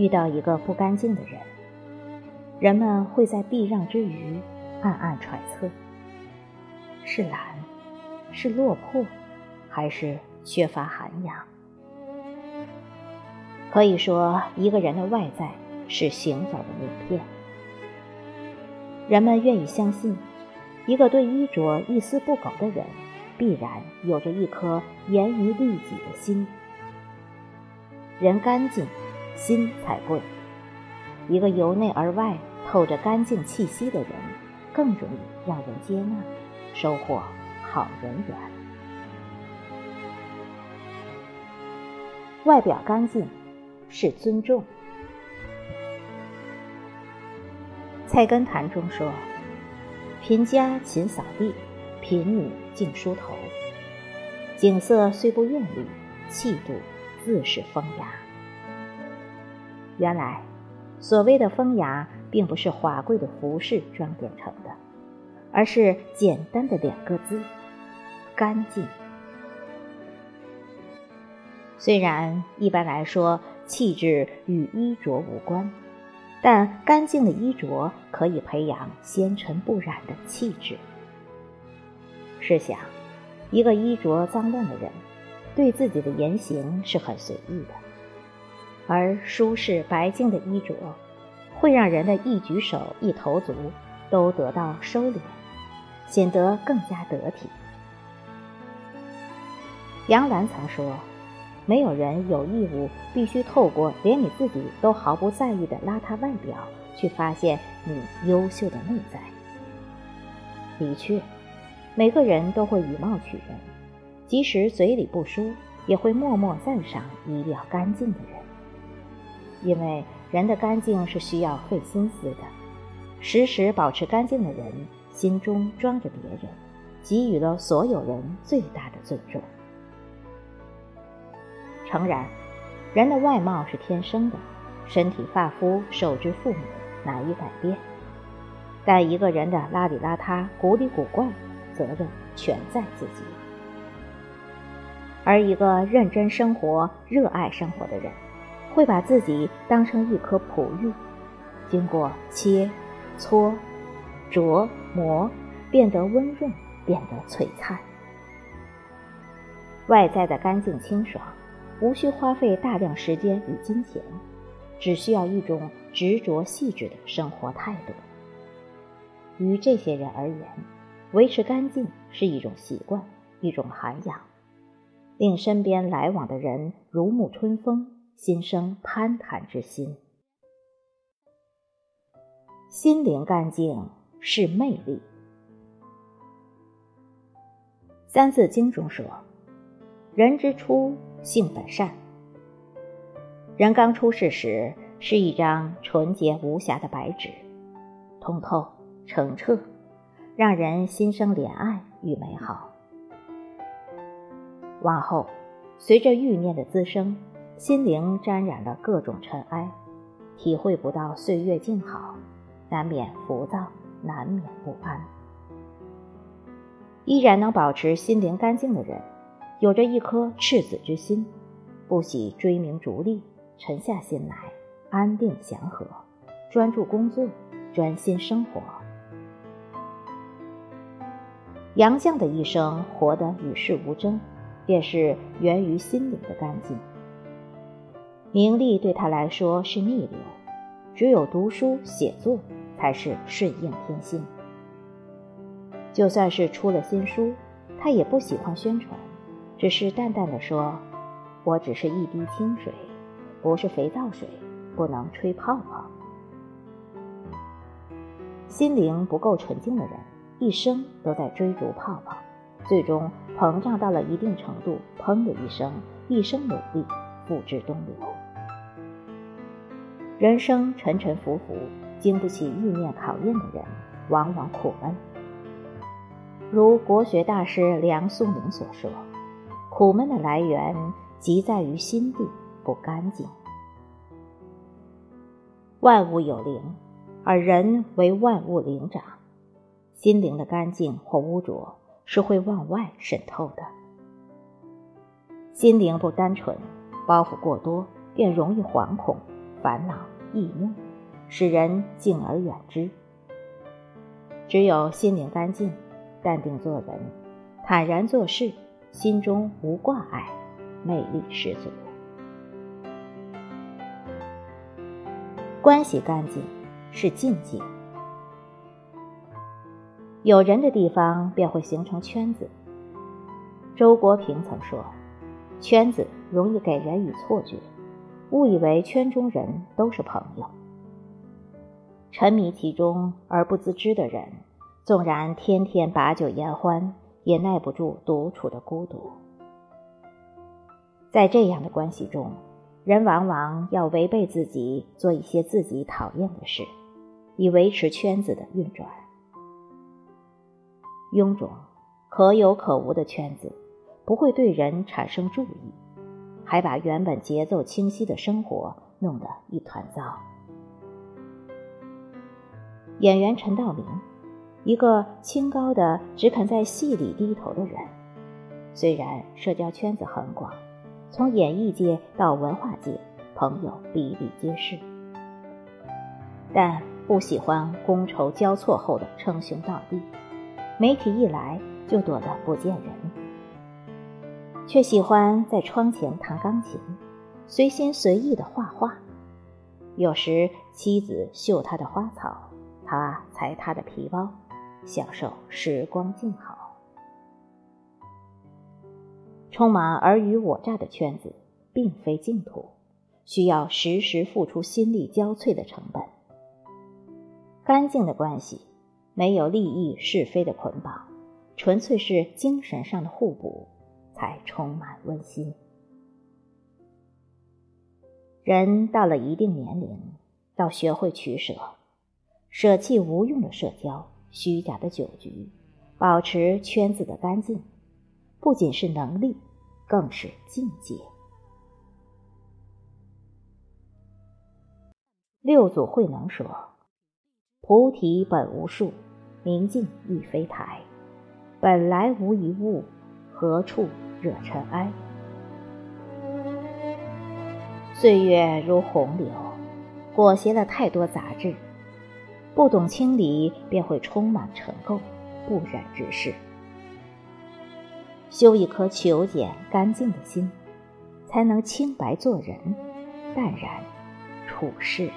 遇到一个不干净的人，人们会在避让之余暗暗揣测：是懒，是落魄，还是缺乏涵养？可以说，一个人的外在是行走的名片。人们愿意相信，一个对衣着一丝不苟的人，必然有着一颗严于律己的心。人干净。心才贵。一个由内而外透着干净气息的人，更容易让人接纳，收获好人缘。外表干净是尊重。《菜根谭》中说：“贫家勤扫地，贫女净梳头。景色虽不艳丽，气度自是风雅。”原来，所谓的风雅，并不是华贵的服饰装点成的，而是简单的两个字：干净。虽然一般来说，气质与衣着无关，但干净的衣着可以培养纤尘不染的气质。试想，一个衣着脏乱的人，对自己的言行是很随意的。而舒适白净的衣着，会让人的一举手一投足都得到收敛，显得更加得体。杨澜曾说：“没有人有义务必须透过连你自己都毫不在意的邋遢外表，去发现你优秀的内在。”的确，每个人都会以貌取人，即使嘴里不说，也会默默赞赏仪表干净的人。因为人的干净是需要费心思的，时时保持干净的人，心中装着别人，给予了所有人最大的尊重。诚然，人的外貌是天生的，身体发肤受之父母，难以改变。但一个人的邋里邋遢、古里古怪，责任全在自己。而一个认真生活、热爱生活的人。会把自己当成一颗璞玉，经过切、搓、琢磨，变得温润，变得璀璨。外在的干净清爽，无需花费大量时间与金钱，只需要一种执着细致的生活态度。于这些人而言，维持干净是一种习惯，一种涵养，令身边来往的人如沐春风。心生攀谈之心，心灵干净是魅力。《三字经》中说：“人之初，性本善。”人刚出世时是一张纯洁无瑕的白纸，通透澄澈，让人心生怜爱与美好。往后，随着欲念的滋生。心灵沾染了各种尘埃，体会不到岁月静好，难免浮躁，难免不安。依然能保持心灵干净的人，有着一颗赤子之心，不喜追名逐利，沉下心来，安定祥和，专注工作，专心生活。杨绛的一生活得与世无争，便是源于心灵的干净。名利对他来说是逆流，只有读书写作才是顺应天性。就算是出了新书，他也不喜欢宣传，只是淡淡的说：“我只是一滴清水，不是肥皂水，不能吹泡泡。”心灵不够纯净的人，一生都在追逐泡泡，最终膨胀到了一定程度，砰的一声，一生努力付之东流。人生沉沉浮浮，经不起意念考验的人，往往苦闷。如国学大师梁漱溟所说：“苦闷的来源，即在于心地不干净。”万物有灵，而人为万物灵长。心灵的干净或污浊，是会往外渗透的。心灵不单纯，包袱过多，便容易惶恐。烦恼、易怒，使人敬而远之。只有心灵干净，淡定做人，坦然做事，心中无挂碍，魅力十足。关系干净是境界。有人的地方便会形成圈子。周国平曾说：“圈子容易给人以错觉，误以为圈中人都是朋友。沉迷其中而不自知的人，纵然天天把酒言欢，也耐不住独处的孤独。在这样的关系中，人往往要违背自己，做一些自己讨厌的事，以维持圈子的运转。”臃肿、可有可无的圈子，不会对人产生注意，还把原本节奏清晰的生活弄得一团糟。演员陈道明，一个清高的只肯在戏里低头的人，虽然社交圈子很广，从演艺界到文化界，朋友比比皆是，但不喜欢觥筹交错后的称兄道弟。媒体一来就躲得不见人，却喜欢在窗前弹钢琴，随心随意的画画。有时妻子绣他的花草，他裁他的皮包，享受时光静好。充满尔虞我诈的圈子，并非净土，需要时时付出心力交瘁的成本。干净的关系。没有利益是非的捆绑，纯粹是精神上的互补，才充满温馨。人到了一定年龄，要学会取舍，舍弃无用的社交、虚假的酒局，保持圈子的干净，不仅是能力，更是境界。六祖慧能说：“菩提本无树。”明镜亦非台，本来无一物，何处惹尘埃？岁月如洪流，裹挟了太多杂质，不懂清理，便会充满尘垢，不忍直视。修一颗求简干净的心，才能清白做人，淡然处世。